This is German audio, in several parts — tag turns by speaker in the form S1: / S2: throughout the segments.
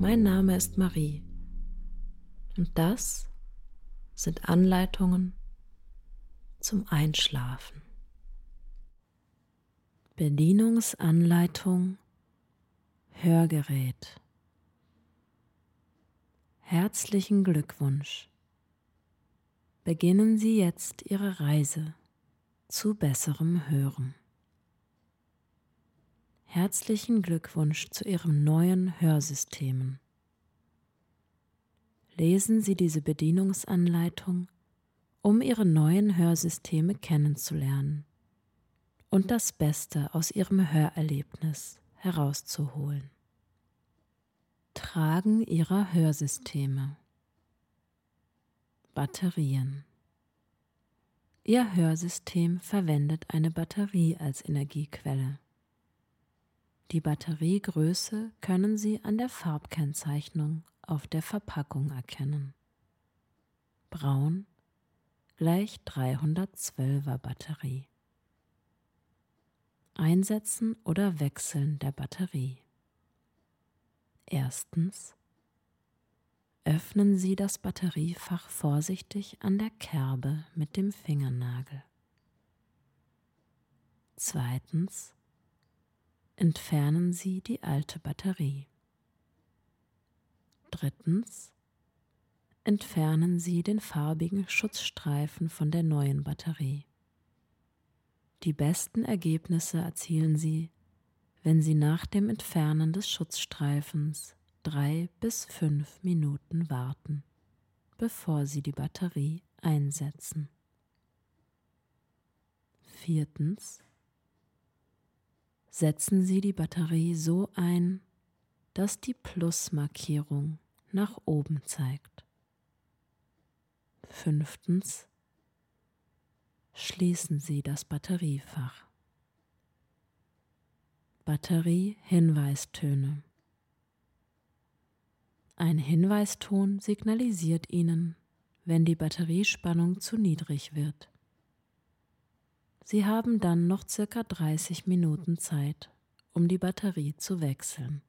S1: Mein Name ist Marie und das sind Anleitungen zum Einschlafen. Bedienungsanleitung Hörgerät. Herzlichen Glückwunsch. Beginnen Sie jetzt Ihre Reise zu besserem Hören. Herzlichen Glückwunsch zu Ihren neuen Hörsystemen. Lesen Sie diese Bedienungsanleitung, um Ihre neuen Hörsysteme kennenzulernen und das Beste aus Ihrem Hörerlebnis herauszuholen. Tragen Ihrer Hörsysteme Batterien Ihr Hörsystem verwendet eine Batterie als Energiequelle. Die Batteriegröße können Sie an der Farbkennzeichnung auf der Verpackung erkennen. Braun gleich 312er Batterie. Einsetzen oder Wechseln der Batterie. Erstens Öffnen Sie das Batteriefach vorsichtig an der Kerbe mit dem Fingernagel. Zweitens. Entfernen Sie die alte Batterie. Drittens. Entfernen Sie den farbigen Schutzstreifen von der neuen Batterie. Die besten Ergebnisse erzielen Sie, wenn Sie nach dem Entfernen des Schutzstreifens drei bis fünf Minuten warten, bevor Sie die Batterie einsetzen. Viertens. Setzen Sie die Batterie so ein, dass die Plusmarkierung nach oben zeigt. Fünftens. Schließen Sie das Batteriefach. Batterie-Hinweistöne ein Hinweiston signalisiert Ihnen, wenn die Batteriespannung zu niedrig wird. Sie haben dann noch circa 30 Minuten Zeit, um die Batterie zu wechseln.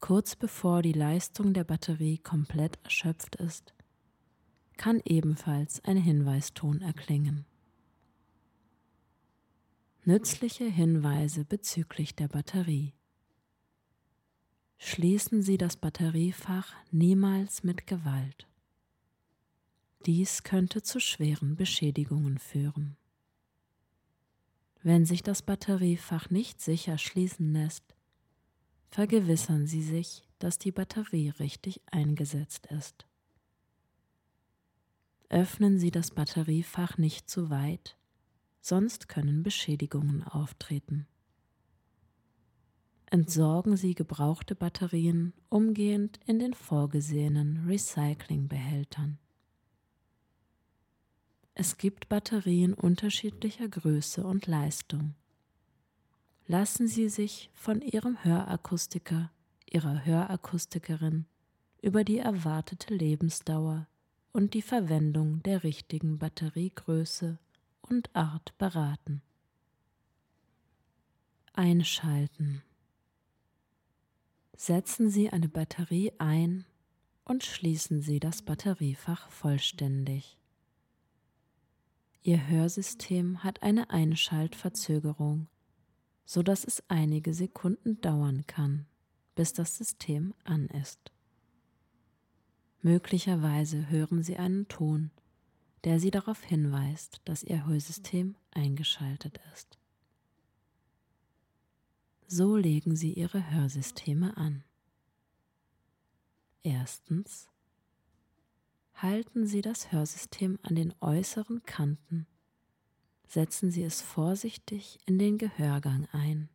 S1: Kurz bevor die Leistung der Batterie komplett erschöpft ist, kann ebenfalls ein Hinweiston erklingen. Nützliche Hinweise bezüglich der Batterie. Schließen Sie das Batteriefach niemals mit Gewalt. Dies könnte zu schweren Beschädigungen führen. Wenn sich das Batteriefach nicht sicher schließen lässt, vergewissern Sie sich, dass die Batterie richtig eingesetzt ist. Öffnen Sie das Batteriefach nicht zu weit, sonst können Beschädigungen auftreten entsorgen Sie gebrauchte Batterien umgehend in den vorgesehenen Recyclingbehältern. Es gibt Batterien unterschiedlicher Größe und Leistung. Lassen Sie sich von Ihrem Hörakustiker, Ihrer Hörakustikerin über die erwartete Lebensdauer und die Verwendung der richtigen Batteriegröße und Art beraten. Einschalten Setzen Sie eine Batterie ein und schließen Sie das Batteriefach vollständig. Ihr Hörsystem hat eine Einschaltverzögerung, so dass es einige Sekunden dauern kann, bis das System an ist. Möglicherweise hören Sie einen Ton, der Sie darauf hinweist, dass Ihr Hörsystem eingeschaltet ist. So legen Sie Ihre Hörsysteme an. Erstens. Halten Sie das Hörsystem an den äußeren Kanten. Setzen Sie es vorsichtig in den Gehörgang ein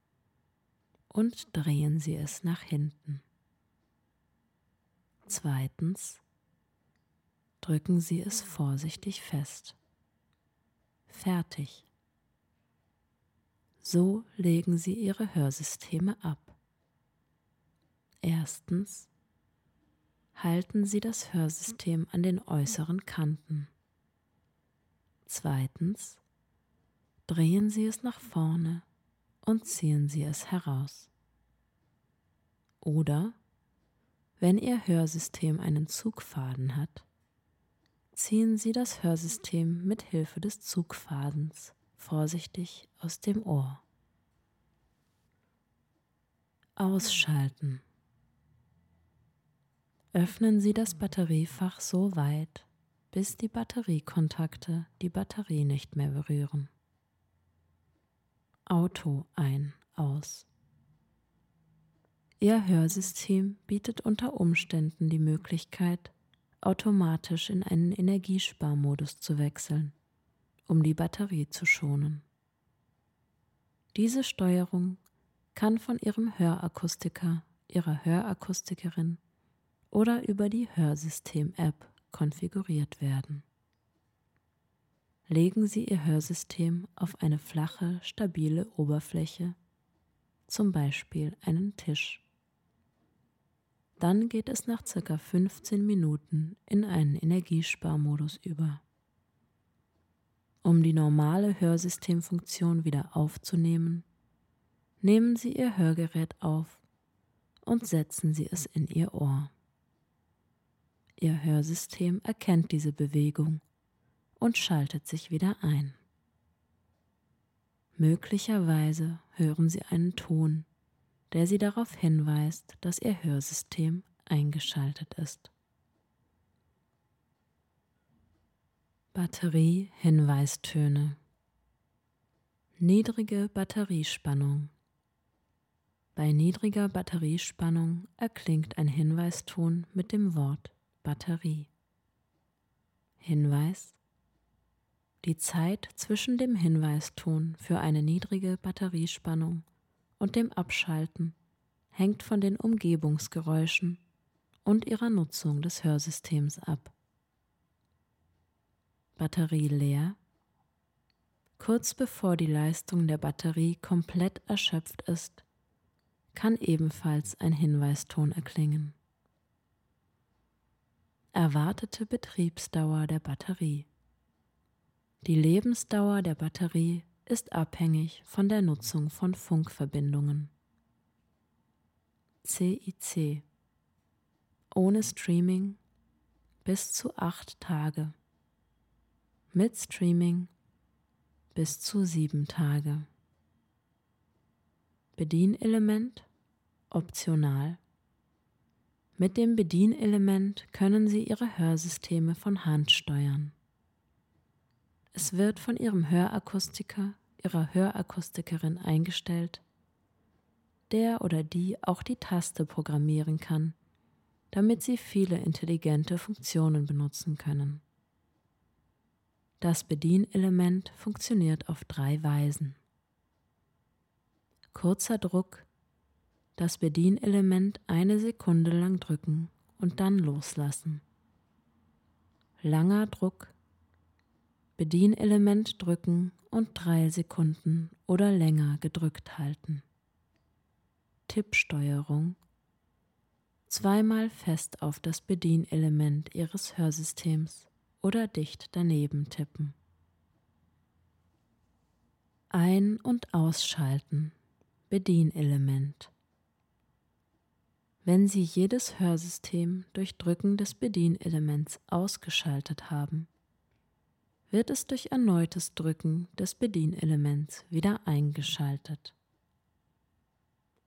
S1: und drehen Sie es nach hinten. Zweitens drücken Sie es vorsichtig fest. Fertig. So legen Sie Ihre Hörsysteme ab. Erstens halten Sie das Hörsystem an den äußeren Kanten. Zweitens drehen Sie es nach vorne und ziehen Sie es heraus. Oder, wenn Ihr Hörsystem einen Zugfaden hat, ziehen Sie das Hörsystem mit Hilfe des Zugfadens vorsichtig aus dem Ohr. Ausschalten. Öffnen Sie das Batteriefach so weit, bis die Batteriekontakte die Batterie nicht mehr berühren. Auto ein, aus. Ihr Hörsystem bietet unter Umständen die Möglichkeit, automatisch in einen Energiesparmodus zu wechseln, um die Batterie zu schonen. Diese Steuerung kann von Ihrem Hörakustiker, Ihrer Hörakustikerin oder über die Hörsystem-App konfiguriert werden. Legen Sie Ihr Hörsystem auf eine flache, stabile Oberfläche, zum Beispiel einen Tisch. Dann geht es nach circa 15 Minuten in einen Energiesparmodus über. Um die normale Hörsystemfunktion wieder aufzunehmen, nehmen Sie Ihr Hörgerät auf und setzen Sie es in Ihr Ohr. Ihr Hörsystem erkennt diese Bewegung und schaltet sich wieder ein. Möglicherweise hören Sie einen Ton, der Sie darauf hinweist, dass Ihr Hörsystem eingeschaltet ist. Batterie-Hinweistöne Niedrige Batteriespannung Bei niedriger Batteriespannung erklingt ein Hinweiston mit dem Wort Batterie. Hinweis Die Zeit zwischen dem Hinweiston für eine niedrige Batteriespannung und dem Abschalten hängt von den Umgebungsgeräuschen und ihrer Nutzung des Hörsystems ab. Batterie leer. Kurz bevor die Leistung der Batterie komplett erschöpft ist, kann ebenfalls ein Hinweiston erklingen. Erwartete Betriebsdauer der Batterie. Die Lebensdauer der Batterie ist abhängig von der Nutzung von Funkverbindungen. CIC ohne Streaming bis zu acht Tage, mit Streaming bis zu sieben Tage. Bedienelement optional. Mit dem Bedienelement können Sie Ihre Hörsysteme von Hand steuern. Es wird von Ihrem Hörakustiker, Ihrer Hörakustikerin eingestellt, der oder die auch die Taste programmieren kann, damit Sie viele intelligente Funktionen benutzen können. Das Bedienelement funktioniert auf drei Weisen. Kurzer Druck, das Bedienelement eine Sekunde lang drücken und dann loslassen. Langer Druck, Bedienelement drücken und drei Sekunden oder länger gedrückt halten. Tippsteuerung Zweimal fest auf das Bedienelement Ihres Hörsystems oder dicht daneben tippen. Ein- und Ausschalten Bedienelement Wenn Sie jedes Hörsystem durch Drücken des Bedienelements ausgeschaltet haben, wird es durch erneutes Drücken des Bedienelements wieder eingeschaltet.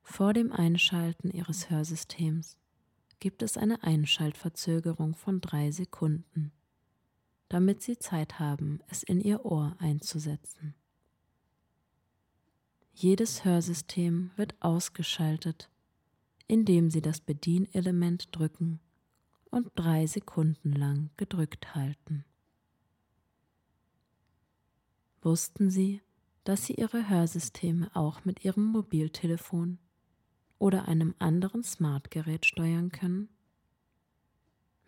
S1: Vor dem Einschalten Ihres Hörsystems gibt es eine Einschaltverzögerung von drei Sekunden, damit Sie Zeit haben, es in Ihr Ohr einzusetzen. Jedes Hörsystem wird ausgeschaltet, indem Sie das Bedienelement drücken und drei Sekunden lang gedrückt halten. Wussten Sie, dass Sie Ihre Hörsysteme auch mit Ihrem Mobiltelefon oder einem anderen Smartgerät steuern können?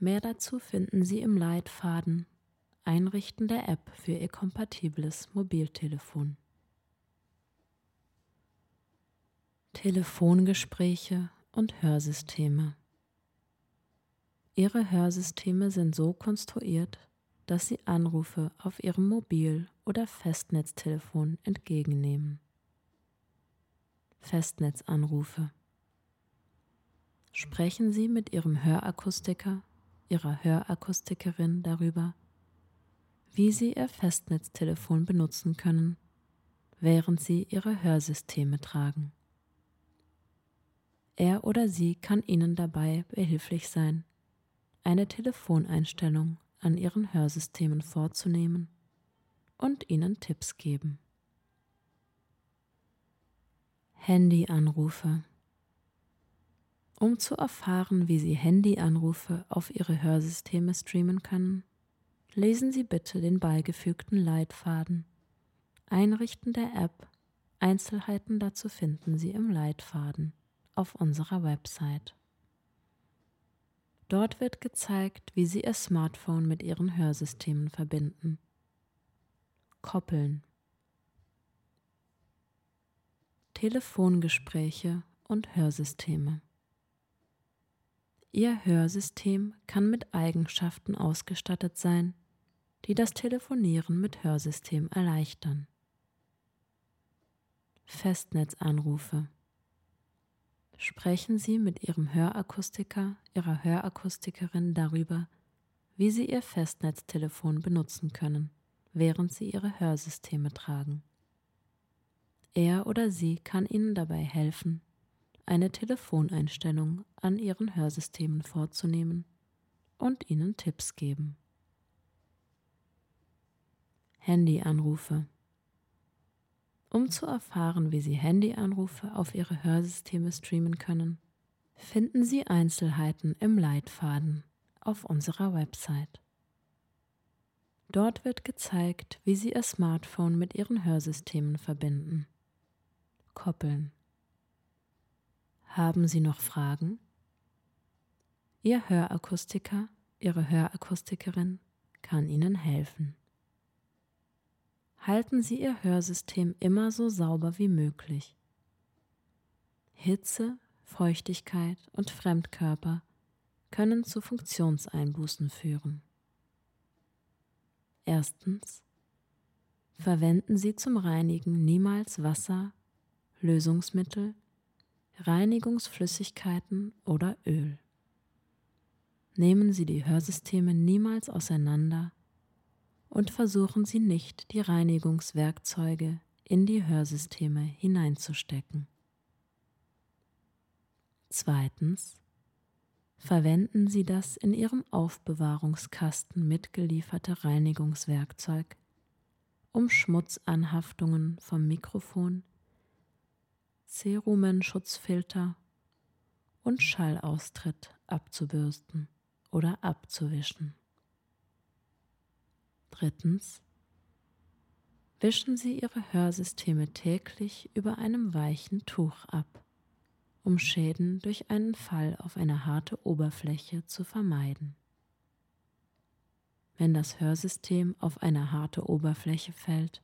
S1: Mehr dazu finden Sie im Leitfaden Einrichten der App für Ihr kompatibles Mobiltelefon. Telefongespräche und Hörsysteme. Ihre Hörsysteme sind so konstruiert, dass sie Anrufe auf Ihrem Mobil- oder Festnetztelefon entgegennehmen. Festnetzanrufe. Sprechen Sie mit Ihrem Hörakustiker, Ihrer Hörakustikerin darüber, wie Sie Ihr Festnetztelefon benutzen können, während Sie Ihre Hörsysteme tragen. Er oder sie kann Ihnen dabei behilflich sein, eine Telefoneinstellung an Ihren Hörsystemen vorzunehmen und Ihnen Tipps geben. Handyanrufe Um zu erfahren, wie Sie Handyanrufe auf Ihre Hörsysteme streamen können, lesen Sie bitte den beigefügten Leitfaden. Einrichten der App. Einzelheiten dazu finden Sie im Leitfaden auf unserer Website. Dort wird gezeigt, wie Sie Ihr Smartphone mit Ihren Hörsystemen verbinden. Koppeln. Telefongespräche und Hörsysteme. Ihr Hörsystem kann mit Eigenschaften ausgestattet sein, die das Telefonieren mit Hörsystem erleichtern. Festnetzanrufe. Sprechen Sie mit Ihrem Hörakustiker, Ihrer Hörakustikerin darüber, wie Sie Ihr Festnetztelefon benutzen können, während Sie Ihre Hörsysteme tragen. Er oder sie kann Ihnen dabei helfen, eine Telefoneinstellung an Ihren Hörsystemen vorzunehmen und Ihnen Tipps geben. Handyanrufe. Um zu erfahren, wie Sie Handyanrufe auf Ihre Hörsysteme streamen können, finden Sie Einzelheiten im Leitfaden auf unserer Website. Dort wird gezeigt, wie Sie Ihr Smartphone mit Ihren Hörsystemen verbinden. Koppeln. Haben Sie noch Fragen? Ihr Hörakustiker, Ihre Hörakustikerin kann Ihnen helfen halten Sie Ihr Hörsystem immer so sauber wie möglich. Hitze, Feuchtigkeit und Fremdkörper können zu Funktionseinbußen führen. Erstens. Verwenden Sie zum Reinigen niemals Wasser, Lösungsmittel, Reinigungsflüssigkeiten oder Öl. Nehmen Sie die Hörsysteme niemals auseinander und versuchen Sie nicht, die Reinigungswerkzeuge in die Hörsysteme hineinzustecken. Zweitens. Verwenden Sie das in Ihrem Aufbewahrungskasten mitgelieferte Reinigungswerkzeug, um Schmutzanhaftungen vom Mikrofon, Cerumenschutzfilter und Schallaustritt abzubürsten oder abzuwischen. Drittens. Wischen Sie Ihre Hörsysteme täglich über einem weichen Tuch ab, um Schäden durch einen Fall auf eine harte Oberfläche zu vermeiden. Wenn das Hörsystem auf eine harte Oberfläche fällt,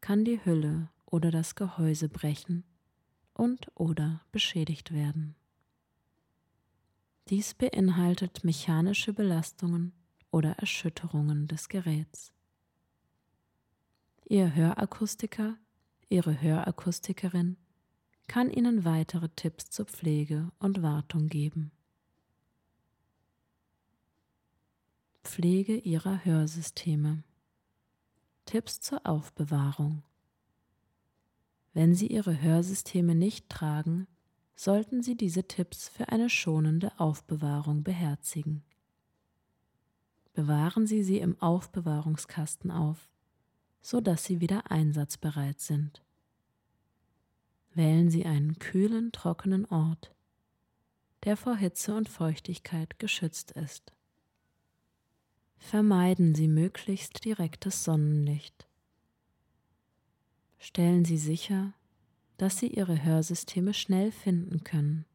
S1: kann die Hülle oder das Gehäuse brechen und oder beschädigt werden. Dies beinhaltet mechanische Belastungen oder Erschütterungen des Geräts. Ihr Hörakustiker, Ihre Hörakustikerin kann Ihnen weitere Tipps zur Pflege und Wartung geben. Pflege Ihrer Hörsysteme. Tipps zur Aufbewahrung. Wenn Sie Ihre Hörsysteme nicht tragen, sollten Sie diese Tipps für eine schonende Aufbewahrung beherzigen bewahren Sie sie im Aufbewahrungskasten auf, so dass sie wieder einsatzbereit sind. Wählen Sie einen kühlen, trockenen Ort, der vor Hitze und Feuchtigkeit geschützt ist. Vermeiden Sie möglichst direktes Sonnenlicht. Stellen Sie sicher, dass Sie Ihre Hörsysteme schnell finden können,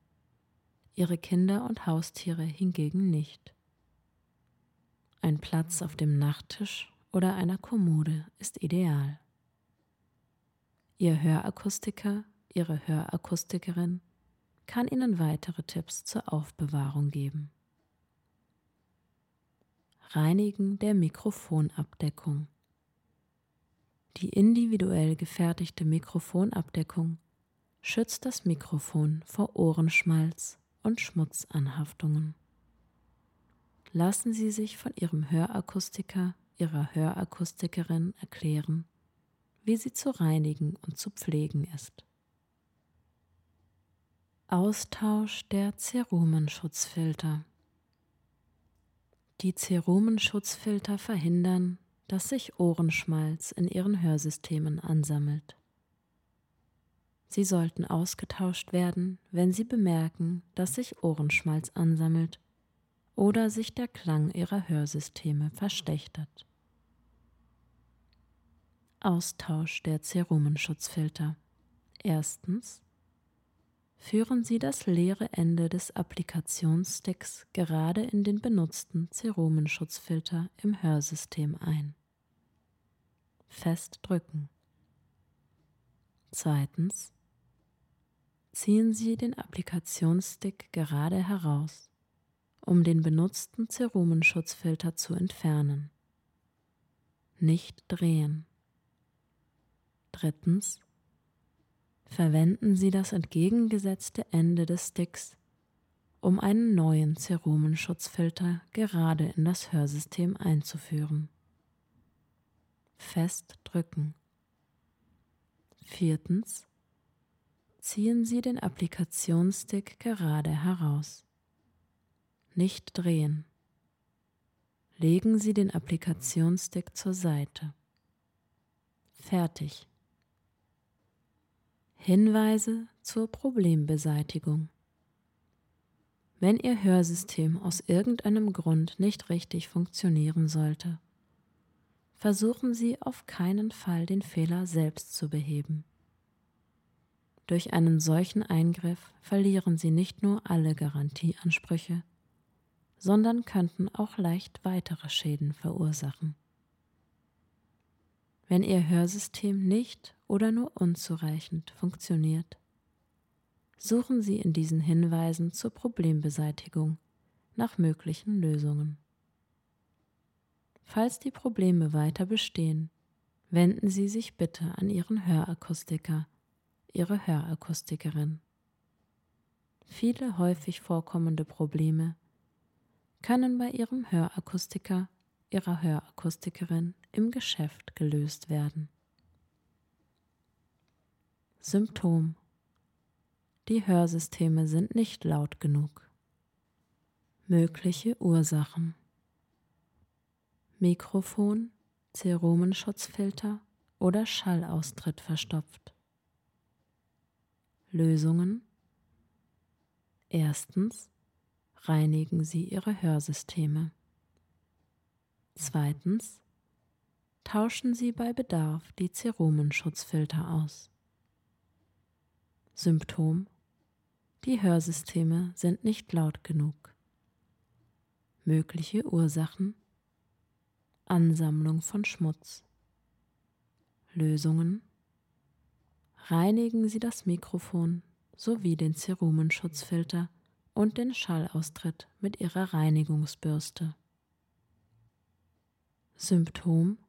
S1: Ihre Kinder und Haustiere hingegen nicht. Ein Platz auf dem Nachttisch oder einer Kommode ist ideal. Ihr Hörakustiker, Ihre Hörakustikerin kann Ihnen weitere Tipps zur Aufbewahrung geben. Reinigen der Mikrofonabdeckung. Die individuell gefertigte Mikrofonabdeckung schützt das Mikrofon vor Ohrenschmalz und Schmutzanhaftungen. Lassen Sie sich von Ihrem Hörakustiker, Ihrer Hörakustikerin erklären, wie sie zu reinigen und zu pflegen ist. Austausch der Cerumenschutzfilter. Die Cerumenschutzfilter verhindern, dass sich Ohrenschmalz in ihren Hörsystemen ansammelt. Sie sollten ausgetauscht werden, wenn Sie bemerken, dass sich Ohrenschmalz ansammelt oder sich der Klang Ihrer Hörsysteme verschlechtert. Austausch der Cerumenschutzfilter. Erstens führen Sie das leere Ende des Applikationssticks gerade in den benutzten Cerumenschutzfilter im Hörsystem ein. Fest drücken. Zweitens. Ziehen Sie den Applikationsstick gerade heraus, um den benutzten Cerumenschutzfilter zu entfernen. Nicht drehen. Drittens verwenden Sie das entgegengesetzte Ende des Sticks, um einen neuen Cerumenschutzfilter gerade in das Hörsystem einzuführen. Fest drücken. Viertens. Ziehen Sie den Applikationsstick gerade heraus. Nicht drehen. Legen Sie den Applikationsstick zur Seite. Fertig. Hinweise zur Problembeseitigung. Wenn Ihr Hörsystem aus irgendeinem Grund nicht richtig funktionieren sollte, versuchen Sie auf keinen Fall den Fehler selbst zu beheben. Durch einen solchen Eingriff verlieren Sie nicht nur alle Garantieansprüche, sondern könnten auch leicht weitere Schäden verursachen. Wenn Ihr Hörsystem nicht oder nur unzureichend funktioniert, suchen Sie in diesen Hinweisen zur Problembeseitigung nach möglichen Lösungen. Falls die Probleme weiter bestehen, wenden Sie sich bitte an Ihren Hörakustiker, Ihre Hörakustikerin. Viele häufig vorkommende Probleme können bei Ihrem Hörakustiker, Ihrer Hörakustikerin im Geschäft gelöst werden. Symptom Die Hörsysteme sind nicht laut genug. Mögliche Ursachen Mikrofon, Cerumenschutzfilter oder Schallaustritt verstopft. Lösungen Erstens reinigen Sie Ihre Hörsysteme. Zweitens tauschen Sie bei Bedarf die Cerumenschutzfilter aus. Symptom Die Hörsysteme sind nicht laut genug. Mögliche Ursachen Ansammlung von Schmutz. Lösungen Reinigen Sie das Mikrofon sowie den Cerumenschutzfilter und den Schallaustritt mit Ihrer Reinigungsbürste. Symptom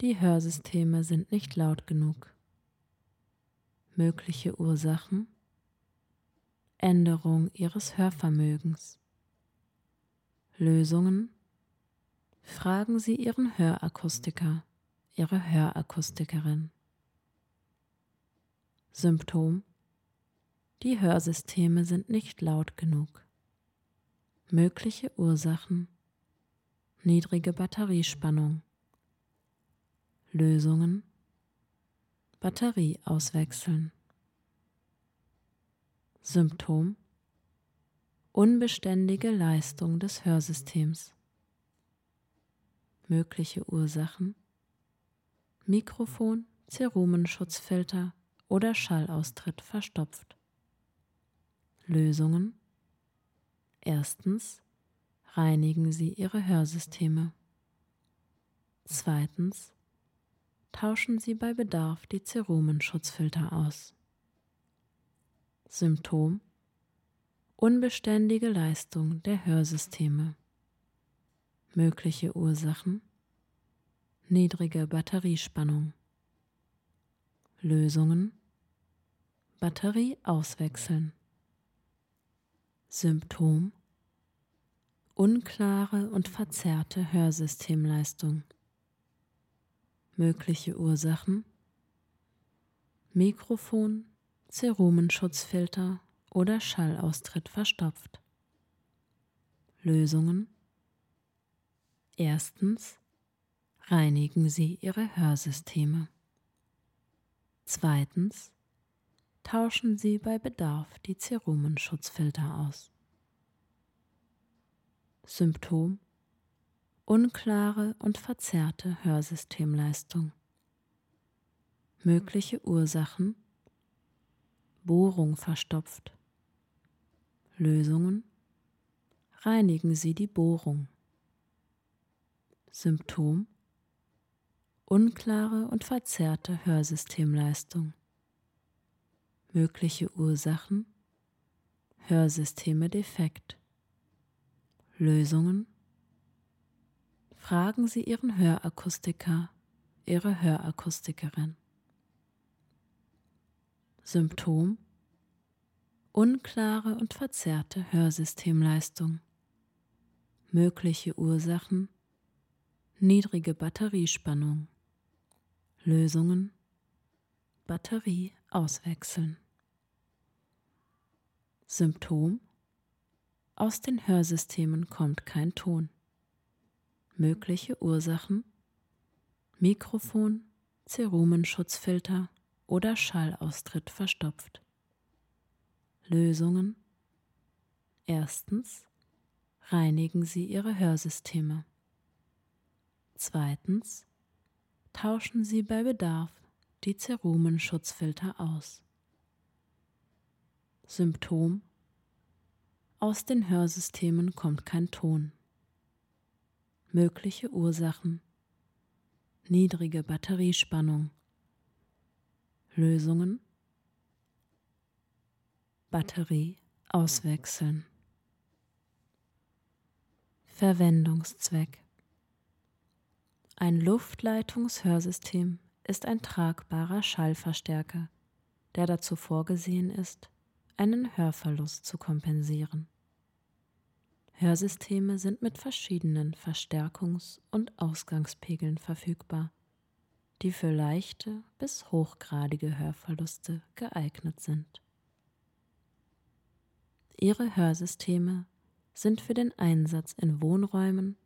S1: Die Hörsysteme sind nicht laut genug. Mögliche Ursachen Änderung Ihres Hörvermögens. Lösungen Fragen Sie Ihren Hörakustiker, Ihre Hörakustikerin. Symptom Die Hörsysteme sind nicht laut genug. Mögliche Ursachen niedrige Batteriespannung. Lösungen Batterie auswechseln. Symptom Unbeständige Leistung des Hörsystems. Mögliche Ursachen Mikrofon, Cerumenschutzfilter oder Schallaustritt verstopft. Lösungen Erstens reinigen Sie Ihre Hörsysteme. Zweitens, tauschen Sie bei Bedarf die Cerumenschutzfilter aus. Symptom Unbeständige Leistung der Hörsysteme. Mögliche Ursachen Niedrige Batteriespannung. Lösungen Batterie auswechseln. Symptom Unklare und verzerrte Hörsystemleistung. Mögliche Ursachen Mikrofon, Cerumenschutzfilter oder Schallaustritt verstopft. Lösungen Erstens reinigen Sie Ihre Hörsysteme. Zweitens tauschen Sie bei Bedarf die Cerumenschutzfilter aus. Symptom unklare und verzerrte Hörsystemleistung. Mögliche Ursachen Bohrung verstopft. Lösungen Reinigen Sie die Bohrung. Symptom Unklare und verzerrte Hörsystemleistung. Mögliche Ursachen Hörsysteme defekt. Lösungen Fragen Sie Ihren Hörakustiker, Ihre Hörakustikerin. Symptom Unklare und verzerrte Hörsystemleistung. Mögliche Ursachen Niedrige Batteriespannung. Lösungen Batterie auswechseln. Symptom Aus den Hörsystemen kommt kein Ton. Mögliche Ursachen Mikrofon, Cerumenschutzfilter oder Schallaustritt verstopft. Lösungen Erstens reinigen Sie Ihre Hörsysteme. Zweitens tauschen Sie bei Bedarf die Cerumenschutzfilter aus. Symptom Aus den Hörsystemen kommt kein Ton. Mögliche Ursachen niedrige Batteriespannung. Lösungen Batterie auswechseln. Verwendungszweck Ein Luftleitungshörsystem ist ein tragbarer Schallverstärker, der dazu vorgesehen ist, einen Hörverlust zu kompensieren. Hörsysteme sind mit verschiedenen Verstärkungs- und Ausgangspegeln verfügbar, die für leichte bis hochgradige Hörverluste geeignet sind. Ihre Hörsysteme sind für den Einsatz in Wohnräumen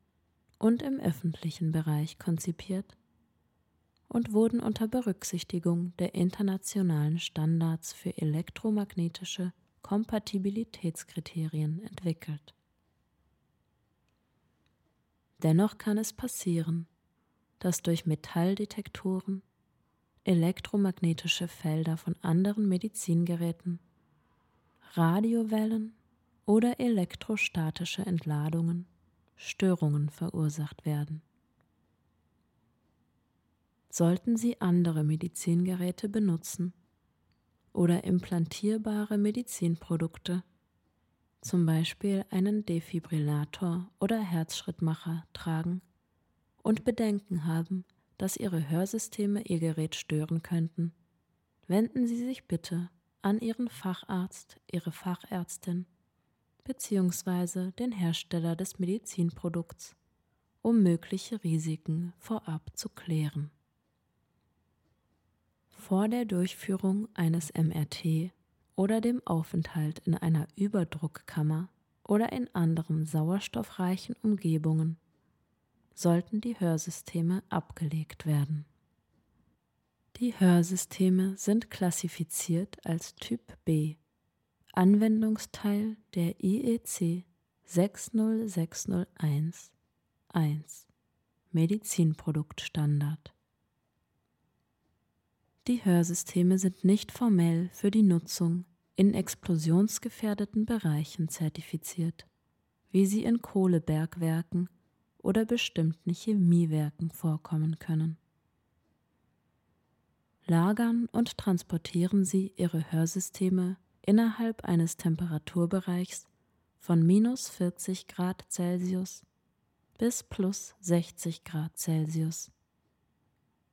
S1: und im öffentlichen Bereich konzipiert und wurden unter Berücksichtigung der internationalen Standards für elektromagnetische Kompatibilitätskriterien entwickelt. Dennoch kann es passieren, dass durch Metalldetektoren elektromagnetische Felder von anderen Medizingeräten, Radiowellen oder elektrostatische Entladungen Störungen verursacht werden. Sollten Sie andere Medizingeräte benutzen oder implantierbare Medizinprodukte zum Beispiel einen Defibrillator oder Herzschrittmacher tragen und Bedenken haben, dass Ihre Hörsysteme Ihr Gerät stören könnten, wenden Sie sich bitte an Ihren Facharzt, Ihre Fachärztin bzw. den Hersteller des Medizinprodukts, um mögliche Risiken vorab zu klären. Vor der Durchführung eines MRT oder dem Aufenthalt in einer Überdruckkammer oder in anderen sauerstoffreichen Umgebungen sollten die Hörsysteme abgelegt werden. Die Hörsysteme sind klassifiziert als Typ B, Anwendungsteil der IEC 60601 1 Medizinproduktstandard. Die Hörsysteme sind nicht formell für die Nutzung in explosionsgefährdeten Bereichen zertifiziert, wie sie in Kohlebergwerken oder bestimmten Chemiewerken vorkommen können. Lagern und transportieren sie ihre Hörsysteme innerhalb eines Temperaturbereichs von minus 40 Grad Celsius bis plus 60 Grad Celsius.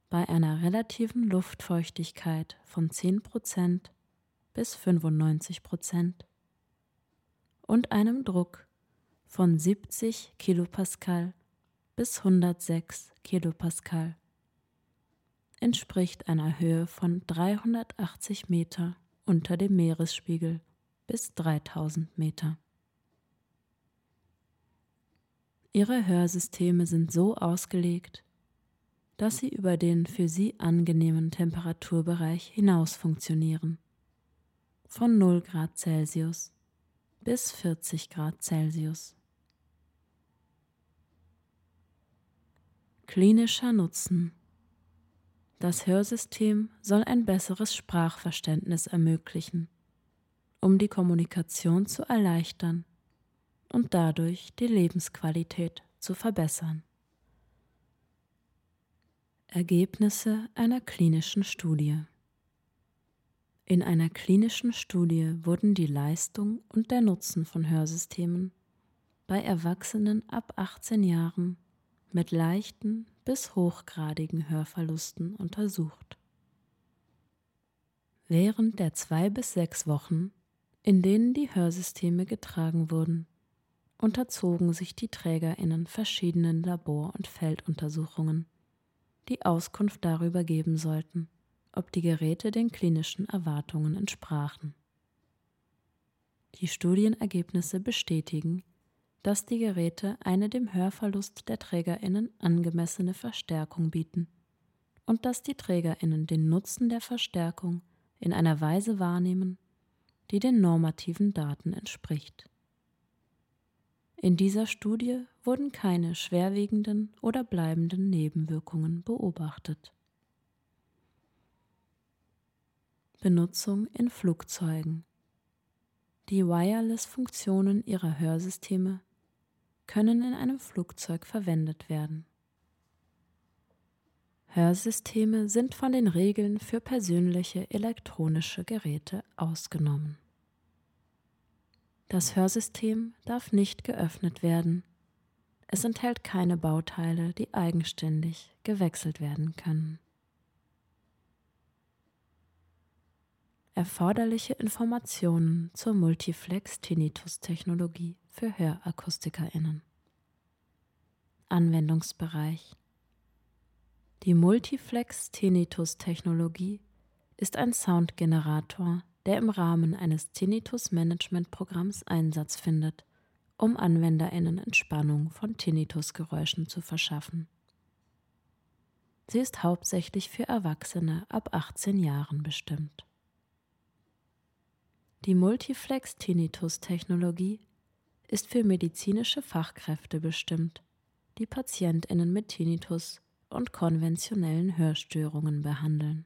S1: Bei einer relativen Luftfeuchtigkeit von 10% bis 95% und einem Druck von 70 Kilopascal bis 106 Kilopascal entspricht einer Höhe von 380 Meter unter dem Meeresspiegel bis 3000 Meter. Ihre Hörsysteme sind so ausgelegt, dass sie über den für sie angenehmen Temperaturbereich hinaus funktionieren, von 0 Grad Celsius bis 40 Grad Celsius. Klinischer Nutzen Das Hörsystem soll ein besseres Sprachverständnis ermöglichen, um die Kommunikation zu erleichtern und dadurch die Lebensqualität zu verbessern. Ergebnisse einer klinischen Studie In einer klinischen Studie wurden die Leistung und der Nutzen von Hörsystemen bei Erwachsenen ab 18 Jahren mit leichten bis hochgradigen Hörverlusten untersucht. Während der zwei bis sechs Wochen, in denen die Hörsysteme getragen wurden, unterzogen sich die Trägerinnen verschiedenen Labor- und Felduntersuchungen, die Auskunft darüber geben sollten, ob die Geräte den klinischen Erwartungen entsprachen. Die Studienergebnisse bestätigen, dass die Geräte eine dem Hörverlust der Trägerinnen angemessene Verstärkung bieten und dass die Trägerinnen den Nutzen der Verstärkung in einer Weise wahrnehmen, die den normativen Daten entspricht. In dieser Studie wurden keine schwerwiegenden oder bleibenden Nebenwirkungen beobachtet. Benutzung in Flugzeugen Die Wireless-Funktionen ihrer Hörsysteme können in einem Flugzeug verwendet werden. Hörsysteme sind von den Regeln für persönliche elektronische Geräte ausgenommen. Das Hörsystem darf nicht geöffnet werden. Es enthält keine Bauteile, die eigenständig gewechselt werden können. Erforderliche Informationen zur Multiflex-Tinnitus-Technologie für HörakustikerInnen. Anwendungsbereich Die Multiflex-Tinnitus-Technologie ist ein Soundgenerator, der im Rahmen eines Tinnitus-Management-Programms Einsatz findet, um AnwenderInnen Entspannung von Tinnitusgeräuschen zu verschaffen. Sie ist hauptsächlich für Erwachsene ab 18 Jahren bestimmt. Die Multiflex-Tinnitus-Technologie ist für medizinische Fachkräfte bestimmt, die Patientinnen mit Tinnitus und konventionellen Hörstörungen behandeln.